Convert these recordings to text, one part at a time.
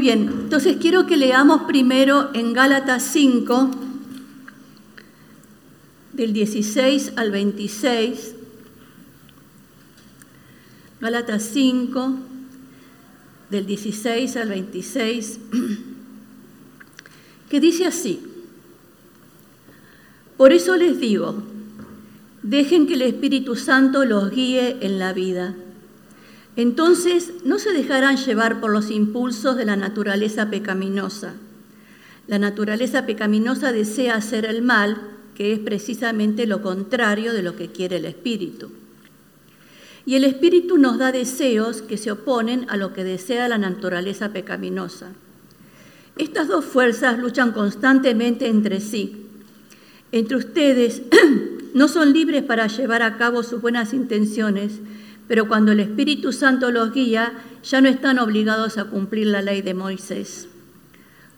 Muy bien, entonces quiero que leamos primero en Gálatas 5, del 16 al 26. Gálatas 5, del 16 al 26, que dice así, por eso les digo, dejen que el Espíritu Santo los guíe en la vida entonces no se dejarán llevar por los impulsos de la naturaleza pecaminosa. La naturaleza pecaminosa desea hacer el mal, que es precisamente lo contrario de lo que quiere el espíritu. Y el espíritu nos da deseos que se oponen a lo que desea la naturaleza pecaminosa. Estas dos fuerzas luchan constantemente entre sí. Entre ustedes no son libres para llevar a cabo sus buenas intenciones, pero cuando el Espíritu Santo los guía, ya no están obligados a cumplir la ley de Moisés.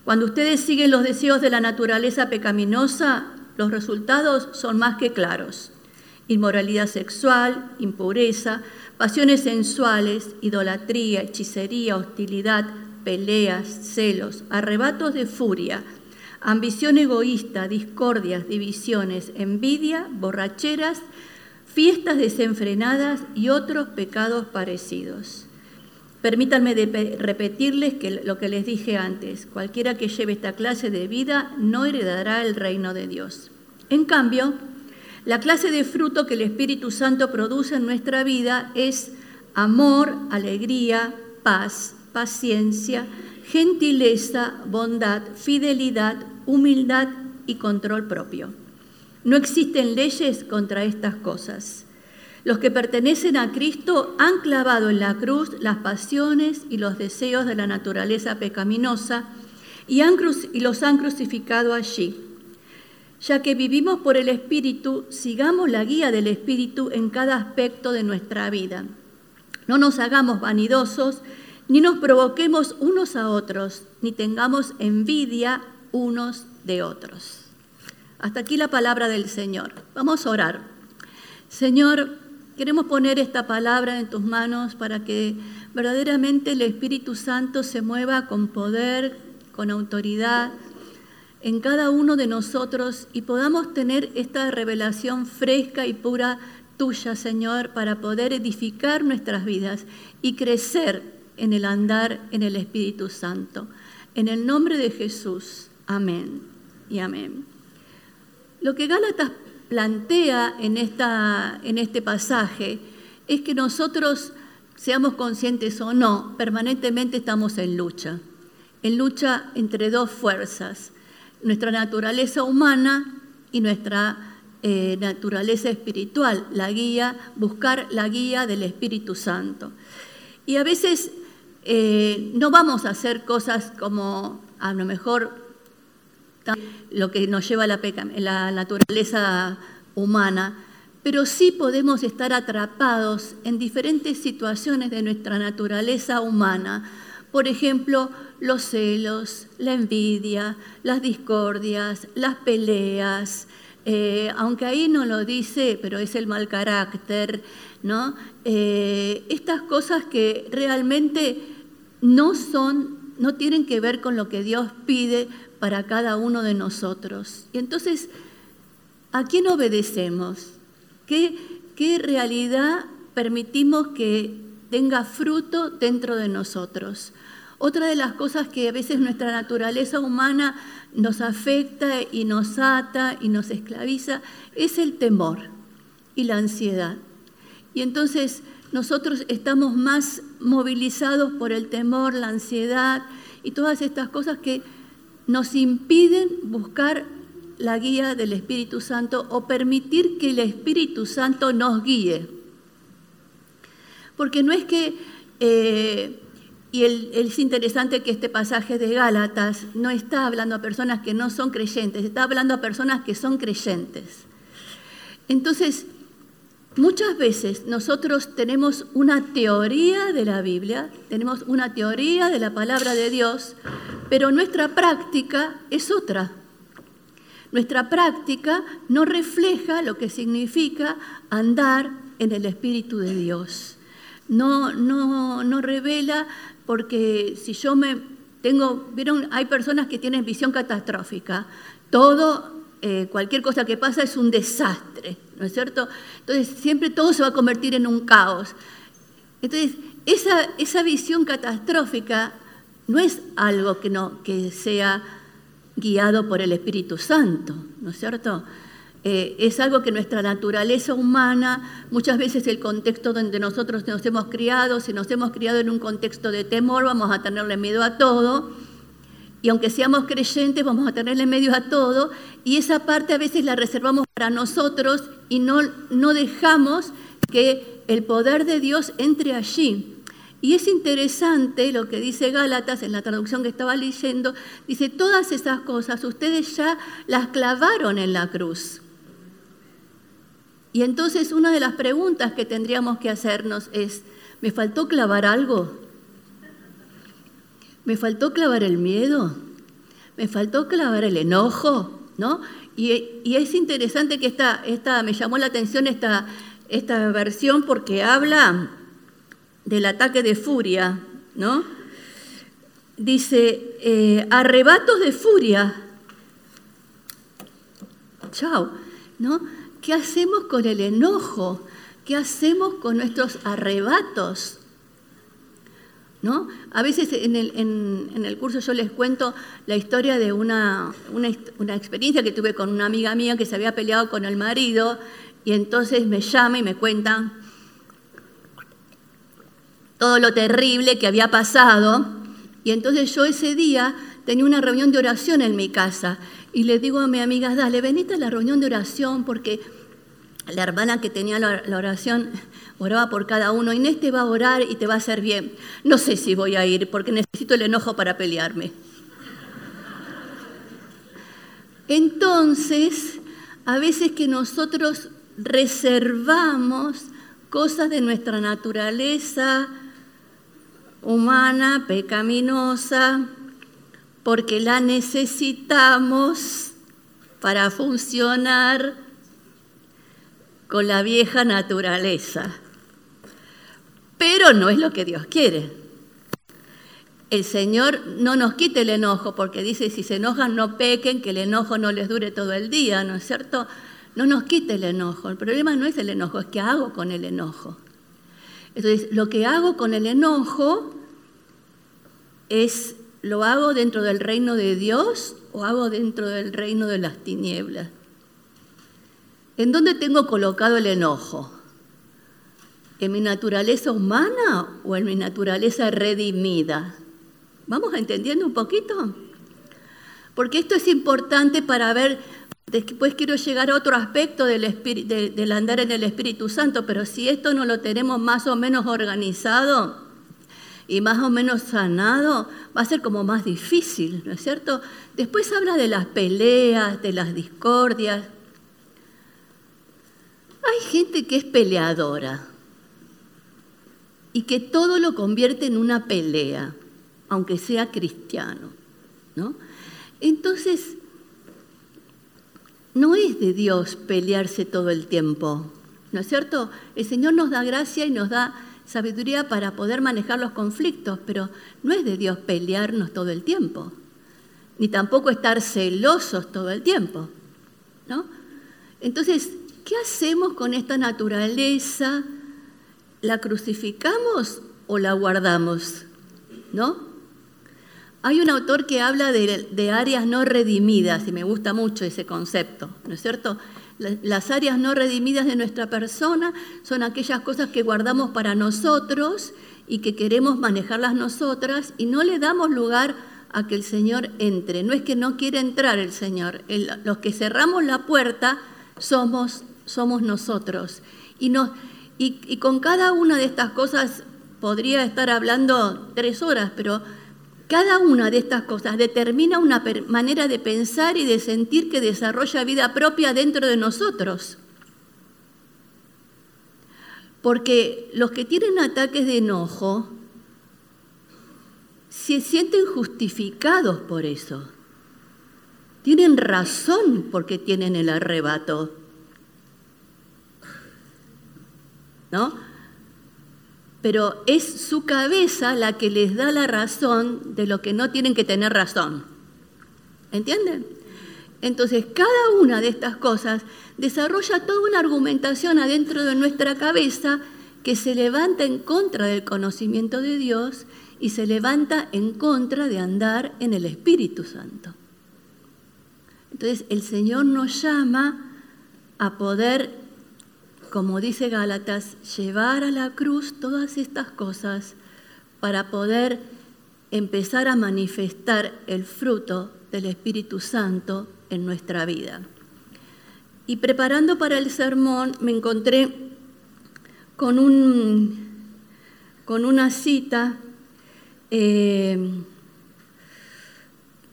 Cuando ustedes siguen los deseos de la naturaleza pecaminosa, los resultados son más que claros. Inmoralidad sexual, impureza, pasiones sensuales, idolatría, hechicería, hostilidad, peleas, celos, arrebatos de furia, ambición egoísta, discordias, divisiones, envidia, borracheras fiestas desenfrenadas y otros pecados parecidos. Permítanme repetirles que lo que les dije antes, cualquiera que lleve esta clase de vida no heredará el reino de Dios. En cambio, la clase de fruto que el Espíritu Santo produce en nuestra vida es amor, alegría, paz, paciencia, gentileza, bondad, fidelidad, humildad y control propio. No existen leyes contra estas cosas. Los que pertenecen a Cristo han clavado en la cruz las pasiones y los deseos de la naturaleza pecaminosa y, los han crucificado allí. Ya que vivimos por el Espíritu, sigamos la guía del Espíritu en cada aspecto de nuestra vida. No nos hagamos vanidosos, ni nos provoquemos unos a otros, ni tengamos envidia unos de otros. Hasta aquí la palabra del Señor. Vamos a orar. Señor, queremos poner esta palabra en tus manos para que verdaderamente el Espíritu Santo se mueva con poder, con autoridad en cada uno de nosotros y podamos tener esta revelación fresca y pura tuya, Señor, para poder edificar nuestras vidas y crecer en el andar en el Espíritu Santo. En el nombre de Jesús. Amén y amén. Lo que Gálatas plantea en, esta, en este pasaje es que nosotros, seamos conscientes o no, permanentemente estamos en lucha, en lucha entre dos fuerzas, nuestra naturaleza humana y nuestra eh, naturaleza espiritual, la guía, buscar la guía del Espíritu Santo. Y a veces eh, no vamos a hacer cosas como a lo mejor lo que nos lleva a la, la naturaleza humana, pero sí podemos estar atrapados en diferentes situaciones de nuestra naturaleza humana. Por ejemplo, los celos, la envidia, las discordias, las peleas, eh, aunque ahí no lo dice, pero es el mal carácter, ¿no? Eh, estas cosas que realmente no son, no tienen que ver con lo que Dios pide, para cada uno de nosotros. Y entonces, ¿a quién obedecemos? ¿Qué, qué realidad permitimos que tenga fruto dentro de nosotros? Otra de las cosas que a veces nuestra naturaleza humana nos afecta y nos ata y nos esclaviza es el temor y la ansiedad. Y entonces nosotros estamos más movilizados por el temor, la ansiedad y todas estas cosas que nos impiden buscar la guía del Espíritu Santo o permitir que el Espíritu Santo nos guíe. Porque no es que, eh, y es interesante que este pasaje de Gálatas no está hablando a personas que no son creyentes, está hablando a personas que son creyentes. Entonces, muchas veces nosotros tenemos una teoría de la Biblia, tenemos una teoría de la palabra de Dios, pero nuestra práctica es otra. Nuestra práctica no refleja lo que significa andar en el Espíritu de Dios. No, no, no revela, porque si yo me tengo, vieron, hay personas que tienen visión catastrófica. Todo, eh, cualquier cosa que pasa es un desastre, ¿no es cierto? Entonces siempre todo se va a convertir en un caos. Entonces, esa, esa visión catastrófica no es algo que, no, que sea guiado por el Espíritu Santo, ¿no es cierto? Eh, es algo que nuestra naturaleza humana, muchas veces el contexto donde nosotros nos hemos criado, si nos hemos criado en un contexto de temor, vamos a tenerle miedo a todo, y aunque seamos creyentes, vamos a tenerle miedo a todo, y esa parte a veces la reservamos para nosotros y no, no dejamos que el poder de Dios entre allí. Y es interesante lo que dice Gálatas en la traducción que estaba leyendo. Dice, todas esas cosas ustedes ya las clavaron en la cruz. Y entonces una de las preguntas que tendríamos que hacernos es, ¿me faltó clavar algo? ¿Me faltó clavar el miedo? ¿Me faltó clavar el enojo? ¿No? Y, es interesante que esta, esta, me llamó la atención esta, esta versión porque habla del ataque de furia, ¿no? Dice, eh, arrebatos de furia. Chao, ¿no? ¿Qué hacemos con el enojo? ¿Qué hacemos con nuestros arrebatos? ¿No? A veces en el, curso yo les cuento la historia de una, una, experiencia que tuve con una amiga mía que se había peleado con el marido y entonces me llama y me cuenta todo lo terrible que había pasado. Y entonces yo ese día tenía una reunión de oración en mi casa y le digo a mi amiga, dale, venite a la reunión de oración porque la hermana que tenía la, oración oraba por cada uno. Inés te va a orar y te va a hacer bien. No sé si voy a ir porque necesito el enojo para pelearme. Entonces, a veces que nosotros reservamos cosas de nuestra naturaleza, humana, pecaminosa, porque la necesitamos para funcionar con la vieja naturaleza. Pero no es lo que Dios quiere. El Señor no nos quite el enojo, porque dice, si se enojan no pequen, que el enojo no les dure todo el día, ¿no es cierto? No nos quite el enojo. El problema no es el enojo, es qué hago con el enojo. Entonces, lo que hago con el enojo es, ¿lo hago dentro del reino de Dios o hago dentro del reino de las tinieblas? ¿En dónde tengo colocado el enojo? ¿En mi naturaleza humana o en mi naturaleza redimida? ¿Vamos entendiendo un poquito? Porque esto es importante para ver, después quiero llegar a otro aspecto del, andar en el Espíritu Santo, pero si esto no lo tenemos más o menos organizado, y más o menos sanado, va a ser como más difícil, ¿no es cierto? Después habla de las peleas, de las discordias. Hay gente que es peleadora y que todo lo convierte en una pelea, aunque sea cristiano, ¿no? Entonces, no es de Dios pelearse todo el tiempo, ¿no es cierto? El Señor nos da gracia y nos da sabiduría para poder manejar los conflictos, pero no es de Dios pelearnos todo el tiempo, ni tampoco estar celosos todo el tiempo, ¿no? Entonces, ¿qué hacemos con esta naturaleza? ¿La crucificamos o la guardamos? ¿No? Hay un autor que habla de, áreas no redimidas y me gusta mucho ese concepto, ¿no es cierto? Las áreas no redimidas de nuestra persona son aquellas cosas que guardamos para nosotros y que queremos manejarlas nosotras y no le damos lugar a que el Señor entre. No es que no quiere entrar el Señor. los que cerramos la puerta somos, somos nosotros. Y, no, y con cada una de estas cosas podría estar hablando tres horas, pero cada una de estas cosas determina una manera de pensar y de sentir que desarrolla vida propia dentro de nosotros. Porque los que tienen ataques de enojo se sienten justificados por eso. Tienen razón porque tienen el arrebato. Pero es su cabeza la que les da la razón de lo que no tienen que tener razón. ¿Entienden? Entonces, cada una de estas cosas desarrolla toda una argumentación adentro de nuestra cabeza que se levanta en contra del conocimiento de Dios y se levanta en contra de andar en el Espíritu Santo. Entonces, el Señor nos llama a poder, como dice Gálatas, llevar a la cruz todas estas cosas para poder empezar a manifestar el fruto del Espíritu Santo en nuestra vida. Y preparando para el sermón me encontré con, un, con una cita eh,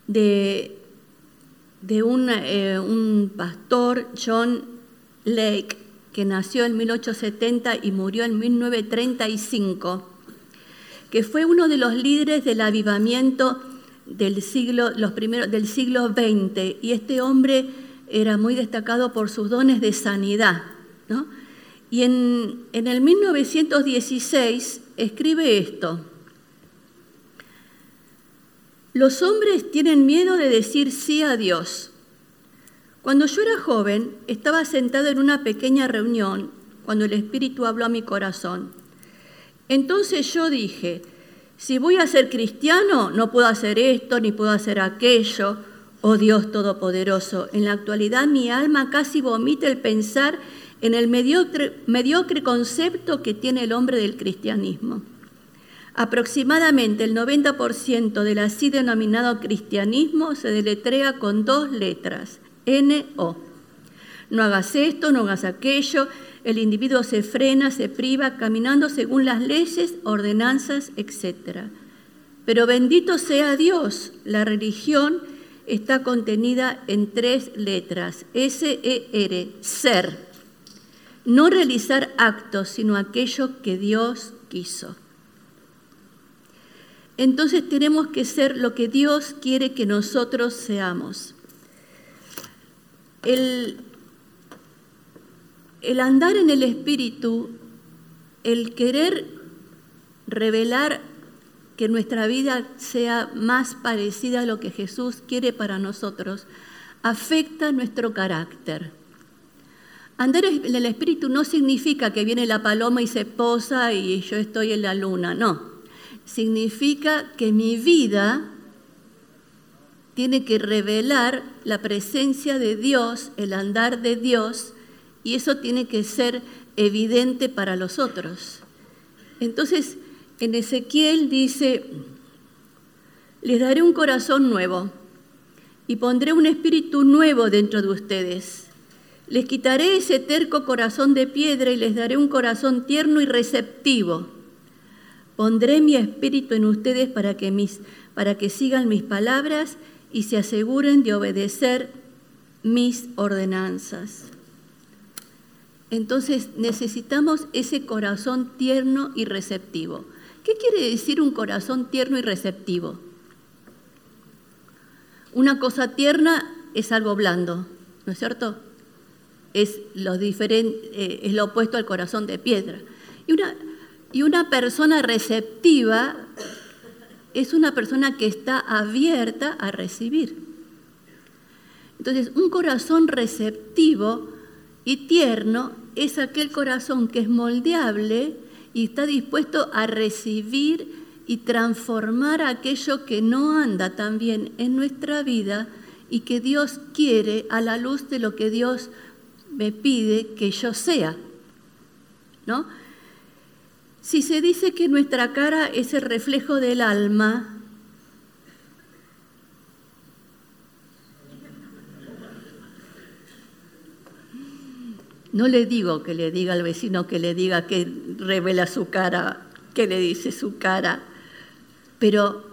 de, de un, eh, un pastor, John Lake, que nació en 1870 y murió en 1935, que fue uno de los líderes del avivamiento del siglo, los primeros, del siglo XX y este hombre era muy destacado por sus dones de sanidad. Y en, en el 1916 escribe esto. Los hombres tienen miedo de decir sí a Dios. Cuando yo era joven, estaba sentado en una pequeña reunión cuando el Espíritu habló a mi corazón. Entonces yo dije, si voy a ser cristiano, no puedo hacer esto ni puedo hacer aquello. Oh Dios Todopoderoso, en la actualidad mi alma casi vomita el pensar en el mediocre, concepto que tiene el hombre del cristianismo. Aproximadamente el 90% del así denominado cristianismo se deletrea con dos letras, N-O. No hagas esto, no hagas aquello, el individuo se frena, se priva, caminando según las leyes, ordenanzas, etc. Pero bendito sea Dios, la religión está contenida en tres letras, S-E-R, ser. No realizar actos, sino aquello que Dios quiso. Entonces tenemos que ser lo que Dios quiere que nosotros seamos. El, el andar en el Espíritu, el querer revelar que nuestra vida sea más parecida a lo que Jesús quiere para nosotros, afecta nuestro carácter. Andar en el Espíritu no significa que viene la paloma y se posa y yo estoy en la luna, no. Significa que mi vida tiene que revelar la presencia de Dios, el andar de Dios, y eso tiene que ser evidente para los otros. Entonces, en Ezequiel dice, les daré un corazón nuevo y pondré un espíritu nuevo dentro de ustedes. Les quitaré ese terco corazón de piedra y les daré un corazón tierno y receptivo. Pondré mi espíritu en ustedes para que, mis, para que sigan mis palabras y se aseguren de obedecer mis ordenanzas. Entonces necesitamos ese corazón tierno y receptivo. ¿Qué quiere decir un corazón tierno y receptivo? Una cosa tierna es algo blando, ¿no es cierto? Es lo, eh, opuesto al corazón de piedra. Y una, y una persona receptiva es una persona que está abierta a recibir. Entonces, un corazón receptivo y tierno es aquel corazón que es moldeable y está dispuesto a recibir y transformar aquello que no anda tan bien en nuestra vida y que Dios quiere a la luz de lo que Dios me pide que yo sea. ¿No? Si se dice que nuestra cara es el reflejo del alma, No le digo que le diga al vecino que le diga que revela su cara, que le dice su cara, pero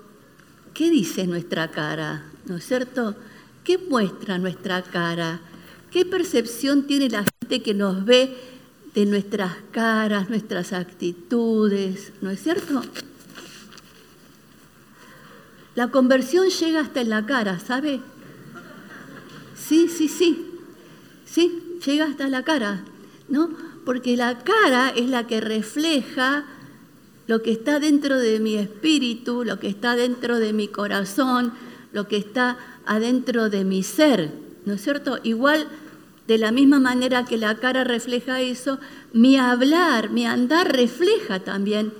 ¿qué dice nuestra cara? ¿No es cierto? ¿Qué muestra nuestra cara? ¿Qué percepción tiene la gente que nos ve de nuestras caras, nuestras actitudes? ¿No es cierto? La conversión llega hasta en la cara, ¿sabe? Sí, sí, sí. Sí, llega hasta la cara, ¿no? Porque la cara es la que refleja lo que está dentro de mi espíritu, lo que está dentro de mi corazón, lo que está adentro de mi ser, ¿no es cierto? Igual, de la misma manera que la cara refleja eso, mi hablar, mi andar refleja también,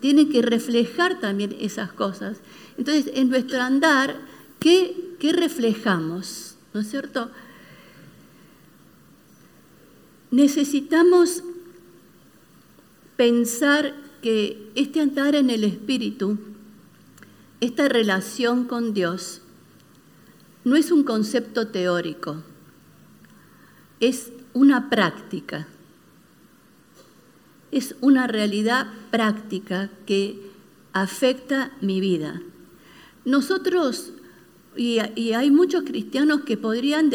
tiene que reflejar también esas cosas. Entonces, en nuestro andar, ¿qué, qué reflejamos? ¿No es cierto? Necesitamos pensar que este andar en el Espíritu, esta relación con Dios, no es un concepto teórico, es una práctica, es una realidad práctica que afecta mi vida. Nosotros, y, hay muchos cristianos que podrían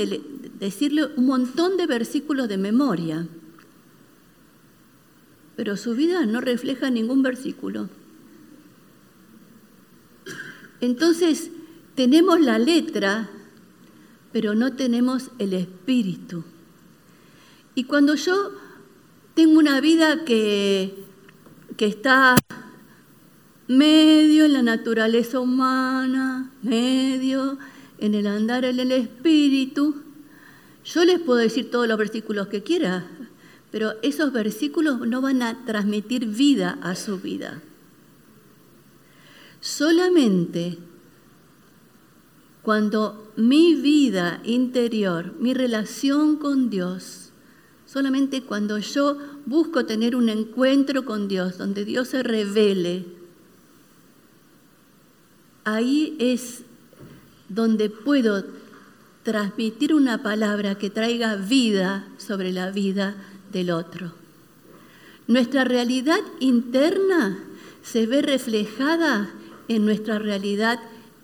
decirle un montón de versículos de memoria, pero su vida no refleja ningún versículo. Entonces, tenemos la letra, pero no tenemos el espíritu. Y cuando yo tengo una vida que, que está medio en la naturaleza humana, medio en el andar en el espíritu, yo les puedo decir todos los versículos que quiera, pero esos versículos no van a transmitir vida a su vida. Solamente cuando mi vida interior, mi relación con Dios, solamente cuando yo busco tener un encuentro con Dios, donde Dios se revele, ahí es donde puedo transmitir una palabra que traiga vida sobre la vida del otro. Nuestra realidad interna se ve reflejada en nuestra realidad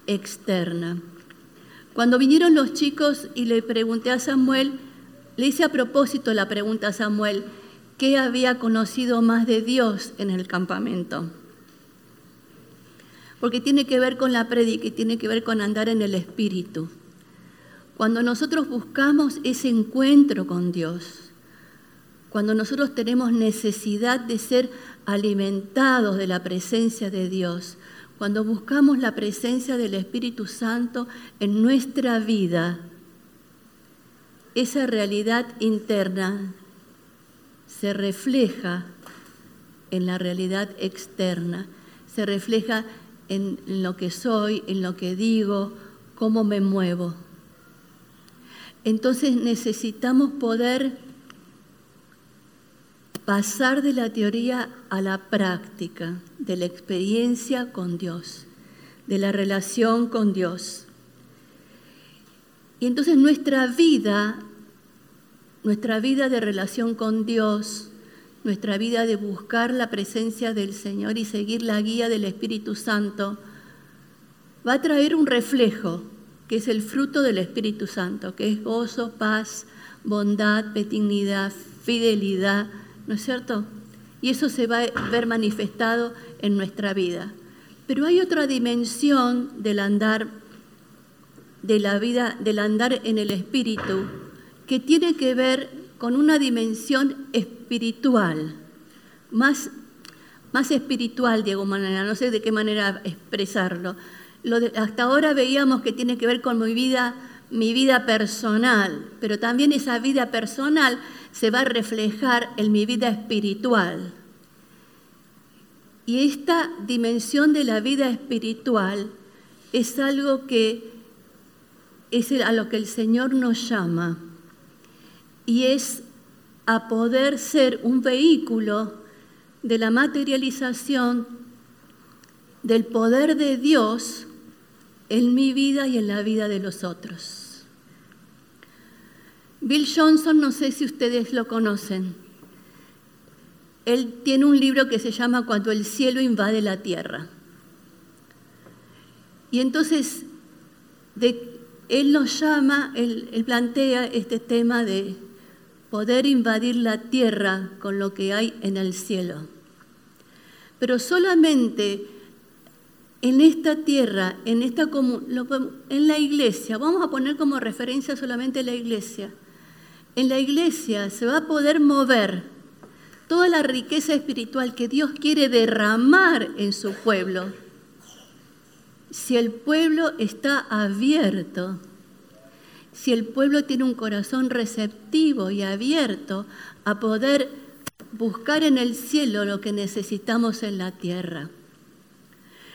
externa. Cuando vinieron los chicos y le pregunté a Samuel, le hice a propósito la pregunta a Samuel, ¿qué había conocido más de Dios en el campamento? Porque tiene que ver con la prédica y tiene que ver con andar en el Espíritu. Cuando nosotros buscamos ese encuentro con Dios, cuando nosotros tenemos necesidad de ser alimentados de la presencia de Dios, cuando buscamos la presencia del Espíritu Santo en nuestra vida, esa realidad interna se refleja en la realidad externa, se refleja en lo que soy, en lo que digo, cómo me muevo. Entonces necesitamos poder pasar de la teoría a la práctica, de la experiencia con Dios, de la relación con Dios. Y entonces nuestra vida, nuestra vida de relación con Dios, nuestra vida de buscar la presencia del Señor y seguir la guía del Espíritu Santo, va a traer un reflejo que es el fruto del Espíritu Santo, que es gozo, paz, bondad, benignidad, fidelidad, ¿no es cierto? Y eso se va a ver manifestado en nuestra vida. Pero hay otra dimensión del andar de la vida, del andar en el espíritu, que tiene que ver con una dimensión espiritual, más, más espiritual, Diego Manera, no sé de qué manera expresarlo, hasta ahora veíamos que tiene que ver con mi vida, mi vida personal, pero también esa vida personal se va a reflejar en mi vida espiritual. Y esta dimensión de la vida espiritual es algo que es a lo que el Señor nos llama y es a poder ser un vehículo de la materialización del poder de Dios en mi vida y en la vida de los otros. Bill Johnson, no sé si ustedes lo conocen. Él tiene un libro que se llama Cuando el cielo invade la tierra. Y entonces él nos llama, él plantea este tema de poder invadir la tierra con lo que hay en el cielo. Pero solamente en esta tierra, en, esta, en la iglesia, vamos a poner como referencia solamente la iglesia, en la iglesia se va a poder mover toda la riqueza espiritual que Dios quiere derramar en su pueblo. Si el pueblo está abierto, si el pueblo tiene un corazón receptivo y abierto a poder buscar en el cielo lo que necesitamos en la tierra.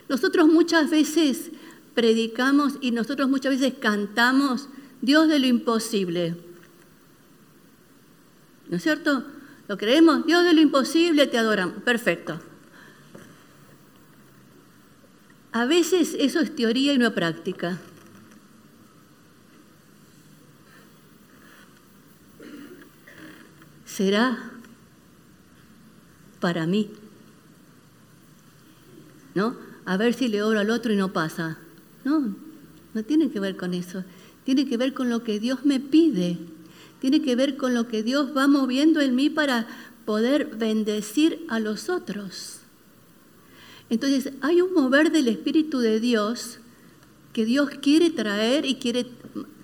Nosotros muchas veces predicamos y nosotros muchas veces cantamos Dios de lo imposible. ¿No es cierto? ¿Lo creemos? Dios de lo imposible te adoramos. Perfecto. A veces eso es teoría y no práctica. ¿Será para mí? ¿No? A ver si le oro al otro y no pasa. No, no tiene que ver con eso. Tiene que ver con lo que Dios me pide tiene que ver con lo que Dios va moviendo en mí para poder bendecir a los otros. Entonces, hay un mover del Espíritu de Dios que Dios quiere traer y quiere,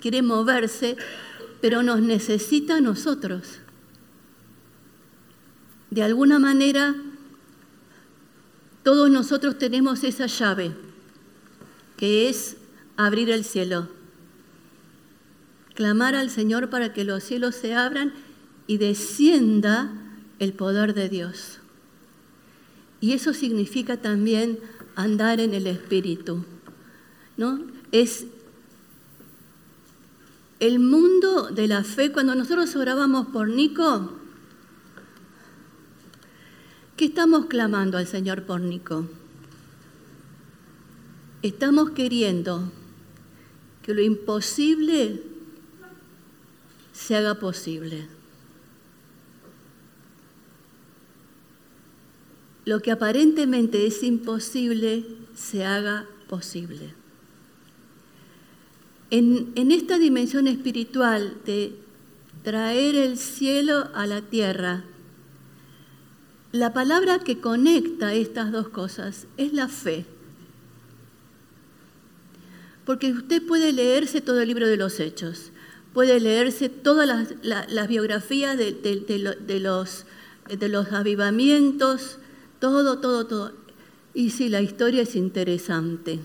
quiere moverse, pero nos necesita a nosotros. De alguna manera, todos nosotros tenemos esa llave, que es abrir el cielo clamar al Señor para que los cielos se abran y descienda el poder de Dios. Y eso significa también andar en el Espíritu. ¿no? Es el mundo de la fe. Cuando nosotros orábamos por Nico, ¿qué estamos clamando al Señor por Nico? Estamos queriendo que lo imposible se haga posible. Lo que aparentemente es imposible se haga posible. En, en, esta dimensión espiritual de traer el cielo a la tierra, la palabra que conecta estas dos cosas es la fe. Porque usted puede leerse todo el libro de los hechos puede leerse todas las, biografías de, los, de los avivamientos, todo, todo, todo. Y sí, la historia es interesante.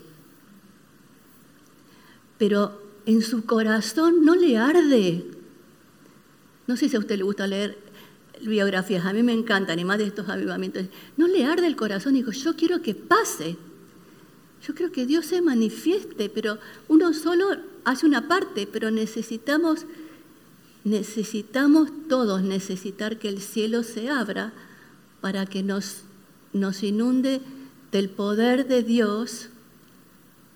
Pero en su corazón no le arde. No sé si a usted le gusta leer biografías, a mí me encantan, y más de estos avivamientos. No le arde el corazón, dijo, yo quiero que pase. Yo creo que Dios se manifieste, pero uno solo hace una parte, pero necesitamos, necesitamos todos necesitar que el cielo se abra para que nos, nos inunde del poder de Dios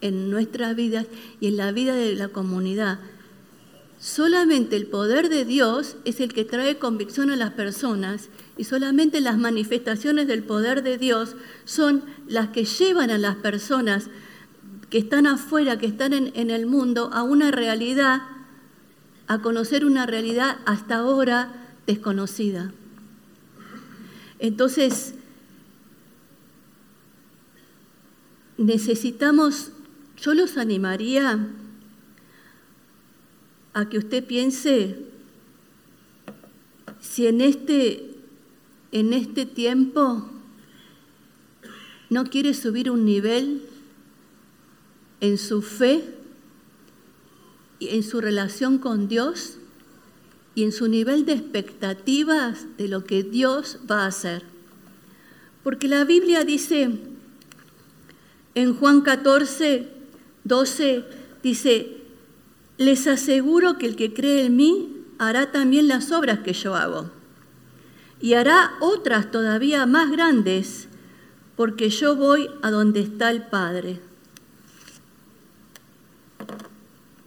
en nuestras vidas y en la vida de la comunidad. Solamente el poder de Dios es el que trae convicción a las personas y solamente las manifestaciones del poder de Dios son las que llevan a las personas que están afuera, que están en, el mundo, a una realidad, a conocer una realidad hasta ahora desconocida. Entonces, necesitamos, yo los animaría a que usted piense si en este, en este tiempo no quiere subir un nivel en su fe en su relación con Dios y en su nivel de expectativas de lo que Dios va a hacer. Porque la Biblia dice en Juan 14, 12 dice, les aseguro que el que cree en mí hará también las obras que yo hago y hará otras todavía más grandes porque yo voy a donde está el Padre.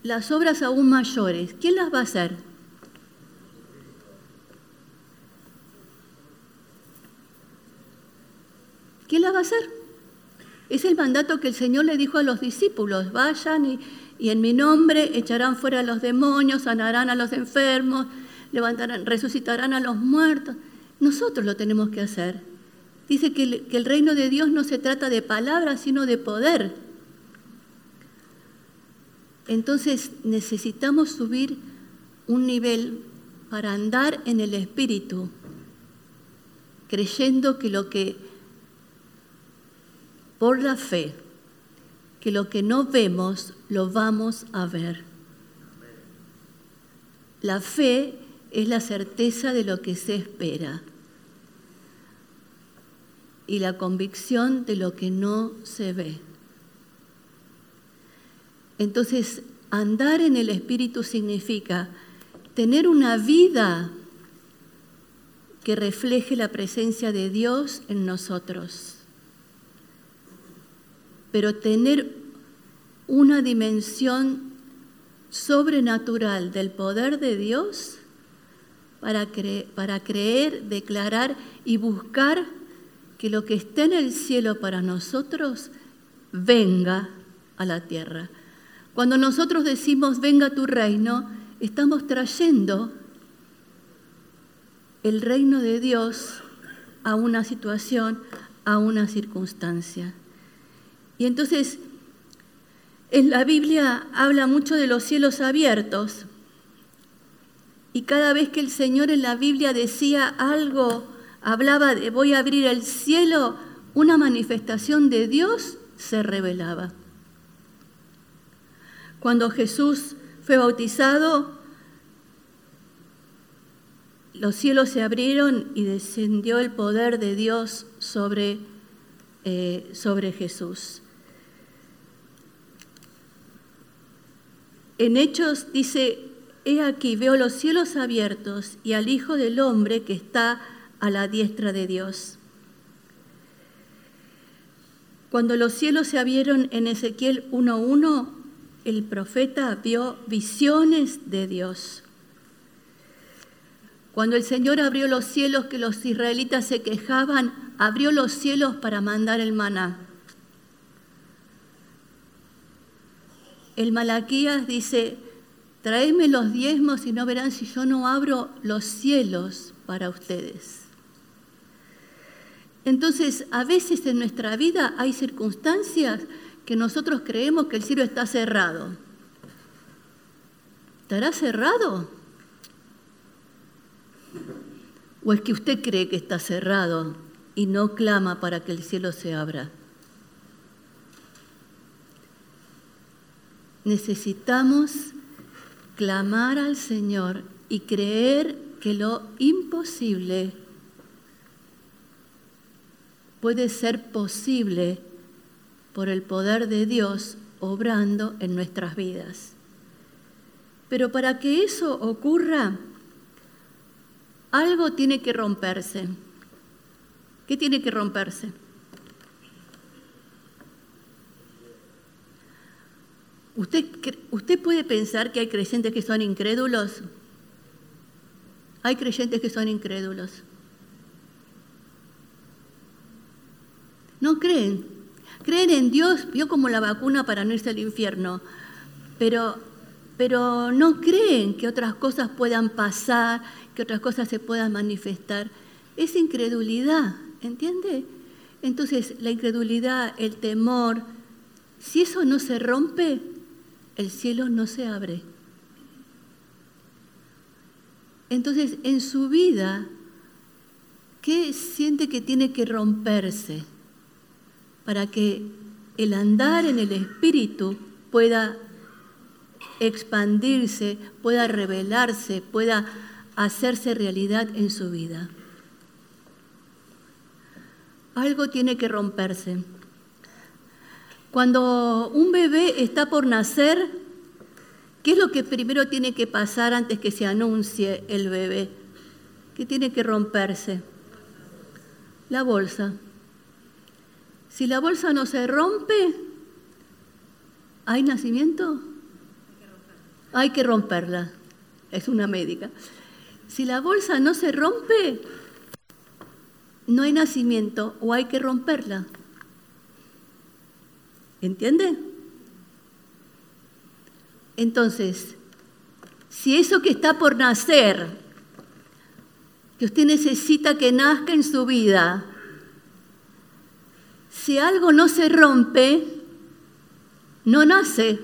Las obras aún mayores, ¿quién las va a hacer? ¿Quién las va a hacer? Es el mandato que el Señor le dijo a los discípulos, vayan y, en mi nombre echarán fuera a los demonios, sanarán a los enfermos, levantarán, resucitarán a los muertos. Nosotros lo tenemos que hacer. Dice que el reino de Dios no se trata de palabras, sino de poder. Entonces necesitamos subir un nivel para andar en el Espíritu, creyendo que lo que, por la fe, que lo que no vemos lo vamos a ver. La fe es la certeza de lo que se espera y la convicción de lo que no se ve. Entonces, andar en el Espíritu significa tener una vida que refleje la presencia de Dios en nosotros, pero tener una dimensión sobrenatural del poder de Dios para, creer, declarar y buscar que lo que está en el cielo para nosotros venga a la tierra. Cuando nosotros decimos venga tu reino, estamos trayendo el reino de Dios a una situación, a una circunstancia. Y entonces, en la Biblia habla mucho de los cielos abiertos. Y cada vez que el Señor en la Biblia decía algo, hablaba de voy a abrir el cielo, una manifestación de Dios se revelaba. Cuando Jesús fue bautizado, los cielos se abrieron y descendió el poder de Dios sobre, eh, sobre Jesús. En Hechos dice, he aquí, veo los cielos abiertos y al Hijo del Hombre que está a la diestra de Dios. Cuando los cielos se abrieron en Ezequiel 1.1, el profeta vio visiones de Dios. Cuando el Señor abrió los cielos que los israelitas se quejaban, abrió los cielos para mandar el maná. El Malaquías dice, traedme los diezmos y no verán si yo no abro los cielos para ustedes. Entonces, a veces en nuestra vida hay circunstancias que nosotros creemos que el cielo está cerrado. ¿Estará cerrado? ¿O es que usted cree que está cerrado y no clama para que el cielo se abra? Necesitamos clamar al Señor y creer que lo imposible puede ser posible por el poder de Dios obrando en nuestras vidas. Pero para que eso ocurra, algo tiene que romperse. ¿Qué tiene que romperse? ¿Usted, ¿Usted puede pensar que hay creyentes que son incrédulos? Hay creyentes que son incrédulos. No creen, Creen en Dios, vio como la vacuna para no irse al infierno, pero, pero no creen que otras cosas puedan pasar, que otras cosas se puedan manifestar. Es incredulidad, ¿entiende? Entonces, la incredulidad, el temor, si eso no se rompe, el cielo no se abre. Entonces, en su vida, ¿qué siente que tiene que romperse? para que el andar en el Espíritu pueda expandirse, pueda revelarse, pueda hacerse realidad en su vida. Algo tiene que romperse. Cuando un bebé está por nacer, ¿qué es lo que primero tiene que pasar antes que se anuncie el bebé? ¿Qué tiene que romperse? La bolsa. Si la bolsa no se rompe, ¿hay nacimiento? Hay que romperla. Es una médica. Si la bolsa no se rompe, no hay nacimiento o hay que romperla. ¿Entiende? Entonces, si eso que está por nacer, que usted necesita que nazca en su vida, si algo no se rompe, no nace.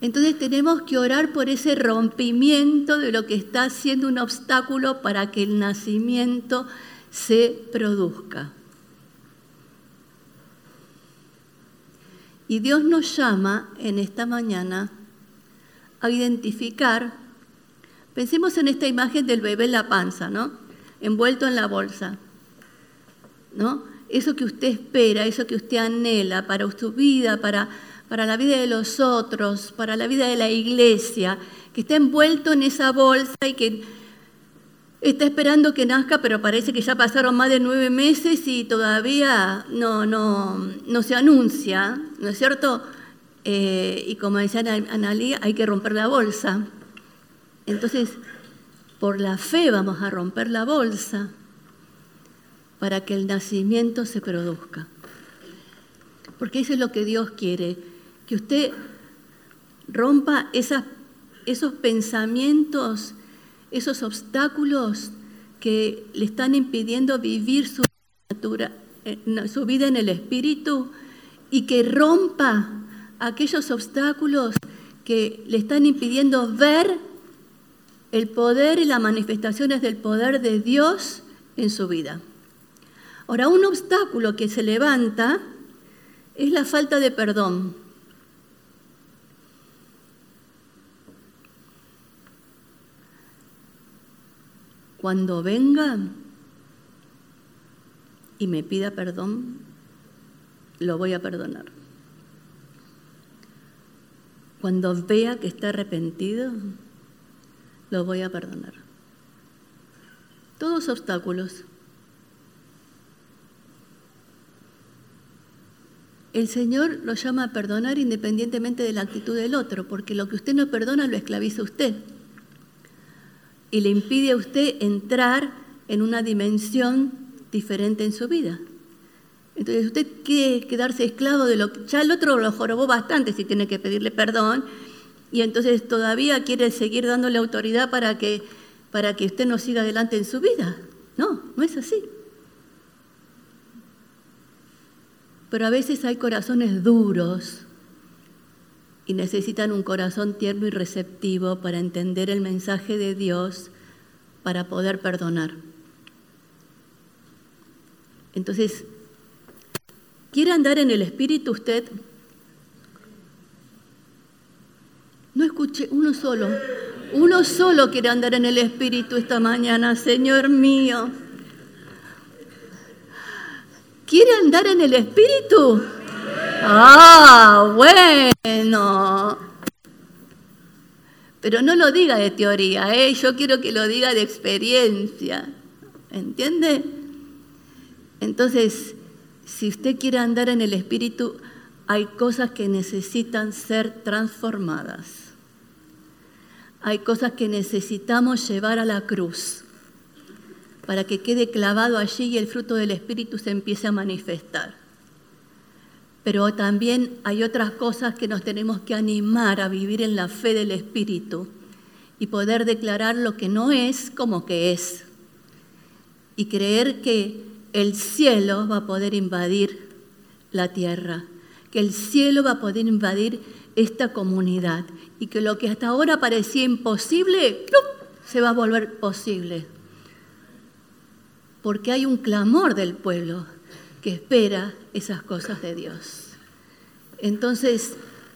Entonces tenemos que orar por ese rompimiento de lo que está siendo un obstáculo para que el nacimiento se produzca. Y Dios nos llama en esta mañana a identificar, pensemos en esta imagen del bebé en la panza, ¿no? Envuelto en la bolsa, ¿no? Eso que usted espera, eso que usted anhela para su vida, para, para la vida de los otros, para la vida de la iglesia, que está envuelto en esa bolsa y que está esperando que nazca, pero parece que ya pasaron más de nueve meses y todavía no, no, no se anuncia, ¿no es cierto? Eh, y como decía Analí, hay que romper la bolsa. Entonces, por la fe vamos a romper la bolsa para que el nacimiento se produzca. Porque eso es lo que Dios quiere, que usted rompa esas, esos pensamientos esos obstáculos que le están impidiendo vivir su, eh, su vida en el espíritu y que rompa aquellos obstáculos que le están impidiendo ver el poder y las manifestaciones del poder de Dios en su vida. Ahora, un obstáculo que se levanta es la falta de perdón. Cuando venga y me pida perdón, lo voy a perdonar. Cuando vea que está arrepentido, lo voy a perdonar. Todos obstáculos. El Señor lo llama a perdonar independientemente de la actitud del otro, porque lo que usted no perdona lo esclaviza usted y le impide a usted entrar en una dimensión diferente en su vida. Entonces usted quiere quedarse esclavo de lo que ya el otro lo jorobó bastante si tiene que pedirle perdón y entonces todavía quiere seguir dándole autoridad para que, para que usted no siga adelante en su vida. No, no es así. Pero a veces hay corazones duros y necesitan un corazón tierno y receptivo para entender el mensaje de Dios, para poder perdonar. Entonces, ¿quiere andar en el Espíritu usted? No escuche, uno solo, uno solo quiere andar en el Espíritu esta mañana, Señor mío. ¿Quiere andar en el Espíritu? Ah, bueno. Pero no lo diga de teoría, ¿eh? yo quiero que lo diga de experiencia. ¿Entiende? Entonces, si usted quiere andar en el Espíritu, hay cosas que necesitan ser transformadas. Hay cosas que necesitamos llevar a la cruz para que quede clavado allí y el fruto del Espíritu se empiece a manifestar pero también hay otras cosas que nos tenemos que animar a vivir en la fe del Espíritu y poder declarar lo que no es como que es. Y creer que el cielo va a poder invadir la tierra, que el cielo va a poder invadir esta comunidad y que lo que hasta ahora parecía imposible se va a volver posible. Porque hay un clamor del pueblo que espera esas cosas de Dios. Entonces,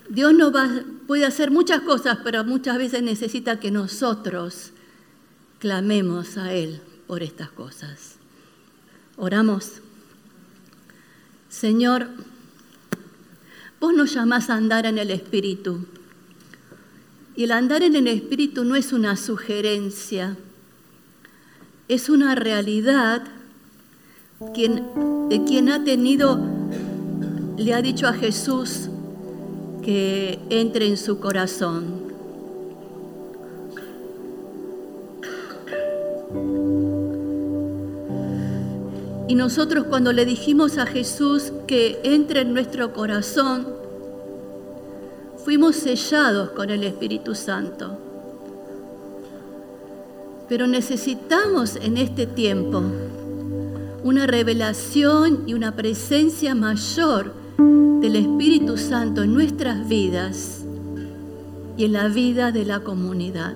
Dios no va, puede hacer muchas cosas, pero muchas veces necesita que nosotros clamemos a Él por estas cosas. Oramos. Señor, vos nos llamás a andar en el Espíritu. Y el andar en el Espíritu no es una sugerencia, es una realidad de quien ha tenido, le ha dicho a Jesús que entre en su corazón. Y nosotros cuando le dijimos a Jesús que entre en nuestro corazón, fuimos sellados con el Espíritu Santo. Pero necesitamos en este tiempo una revelación y una presencia mayor del Espíritu Santo en nuestras vidas y en la vida de la comunidad.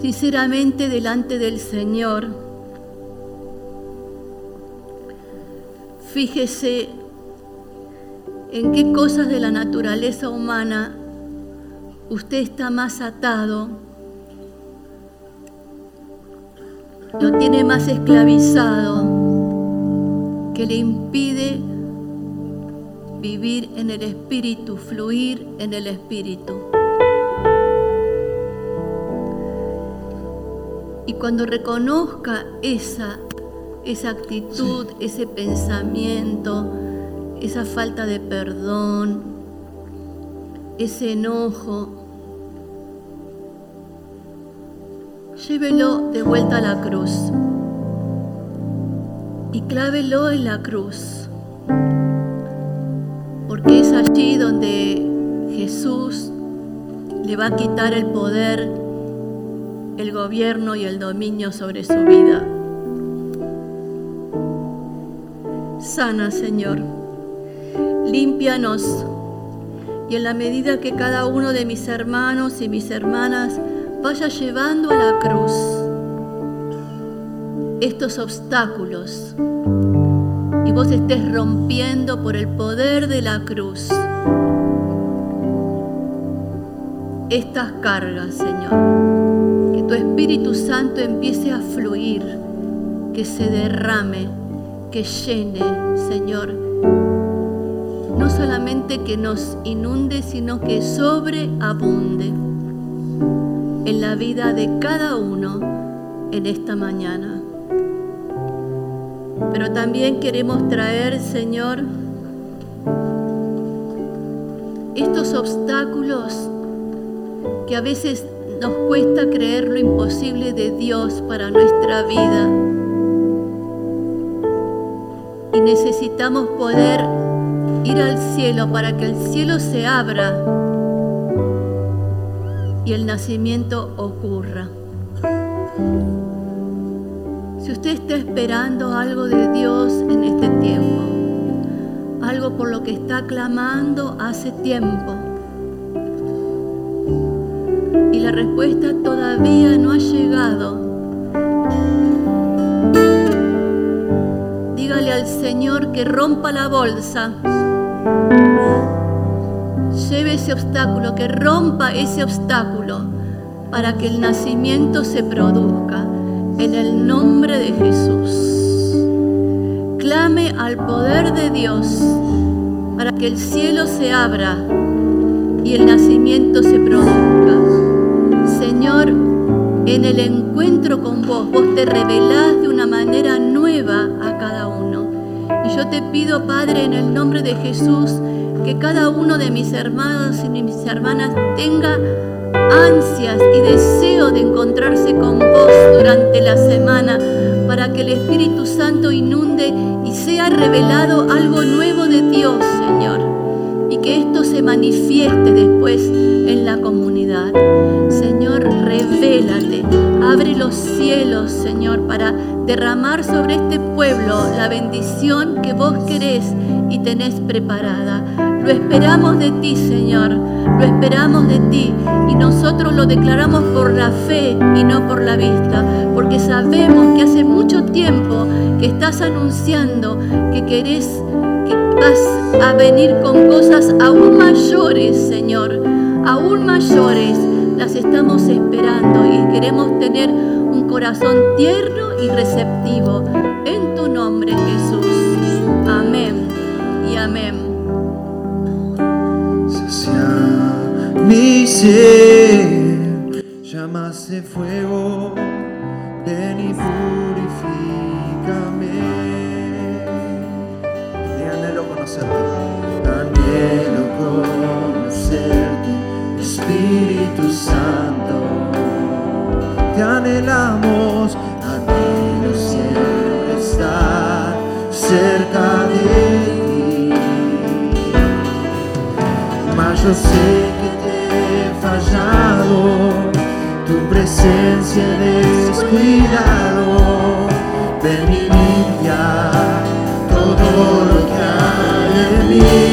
Sinceramente delante del Señor, fíjese en qué cosas de la naturaleza humana usted está más atado, lo tiene más esclavizado, que le impide vivir en el espíritu, fluir en el espíritu. Y cuando reconozca esa, esa actitud, ese pensamiento, esa falta de perdón, ese enojo, llévelo de vuelta a la cruz y clávelo en la cruz, porque es allí donde Jesús le va a quitar el poder, el gobierno y el dominio sobre su vida. Sana, Señor, límpianos y en la medida que cada uno de mis hermanos y mis hermanas vaya llevando a la cruz estos obstáculos y vos estés rompiendo por el poder de la cruz estas cargas, Señor. Que tu Espíritu Santo empiece a fluir, que se derrame, que llene, Señor, no solamente que nos inunde, sino que sobreabunde en la vida de cada uno en esta mañana. Pero también queremos traer, Señor, estos obstáculos que a veces nos cuesta creer lo imposible de Dios para nuestra vida. Y necesitamos poder ir al cielo para que el cielo se abra y el nacimiento ocurra. Si usted está esperando algo de Dios en este tiempo, algo por lo que está clamando hace tiempo, y la respuesta todavía no ha llegado, dígale al Señor que rompa la bolsa Lleve ese obstáculo, que rompa ese obstáculo para que el nacimiento se produzca en el nombre de Jesús. Clame al poder de Dios para que el cielo se abra y el nacimiento se produzca. Señor, en el encuentro con vos, vos te revelás de una manera nueva a cada uno. Y yo te pido, Padre, en el nombre de Jesús, que cada uno de mis hermanos y mis hermanas tenga ansias y deseo de encontrarse con vos durante la semana para que el Espíritu Santo inunde y sea revelado algo nuevo de Dios, Señor, y que esto se manifieste después en la comunidad. Señor, revélate, abre los cielos, Señor, para derramar sobre este pueblo la bendición que vos querés y tenés preparada. Lo esperamos de ti, Señor, lo esperamos de ti y nosotros lo declaramos por la fe y no por la vista, porque sabemos que hace mucho tiempo que estás anunciando que querés, que vas a venir con cosas aún mayores, Señor, aún mayores. Las estamos esperando y queremos tener un corazón tierno y receptivo. En tu nombre, Jesús. Amén y amén. mi ser. Llamas de fuego, ven y purifícame. Te anhelo conocerte. Anhelo conocerte, Espíritu Santo. Te anhelamos, anhelo siempre estar cerca de ti. Mas yo sé presencia descuidado. Ven y limpia todo lo que hay en mí.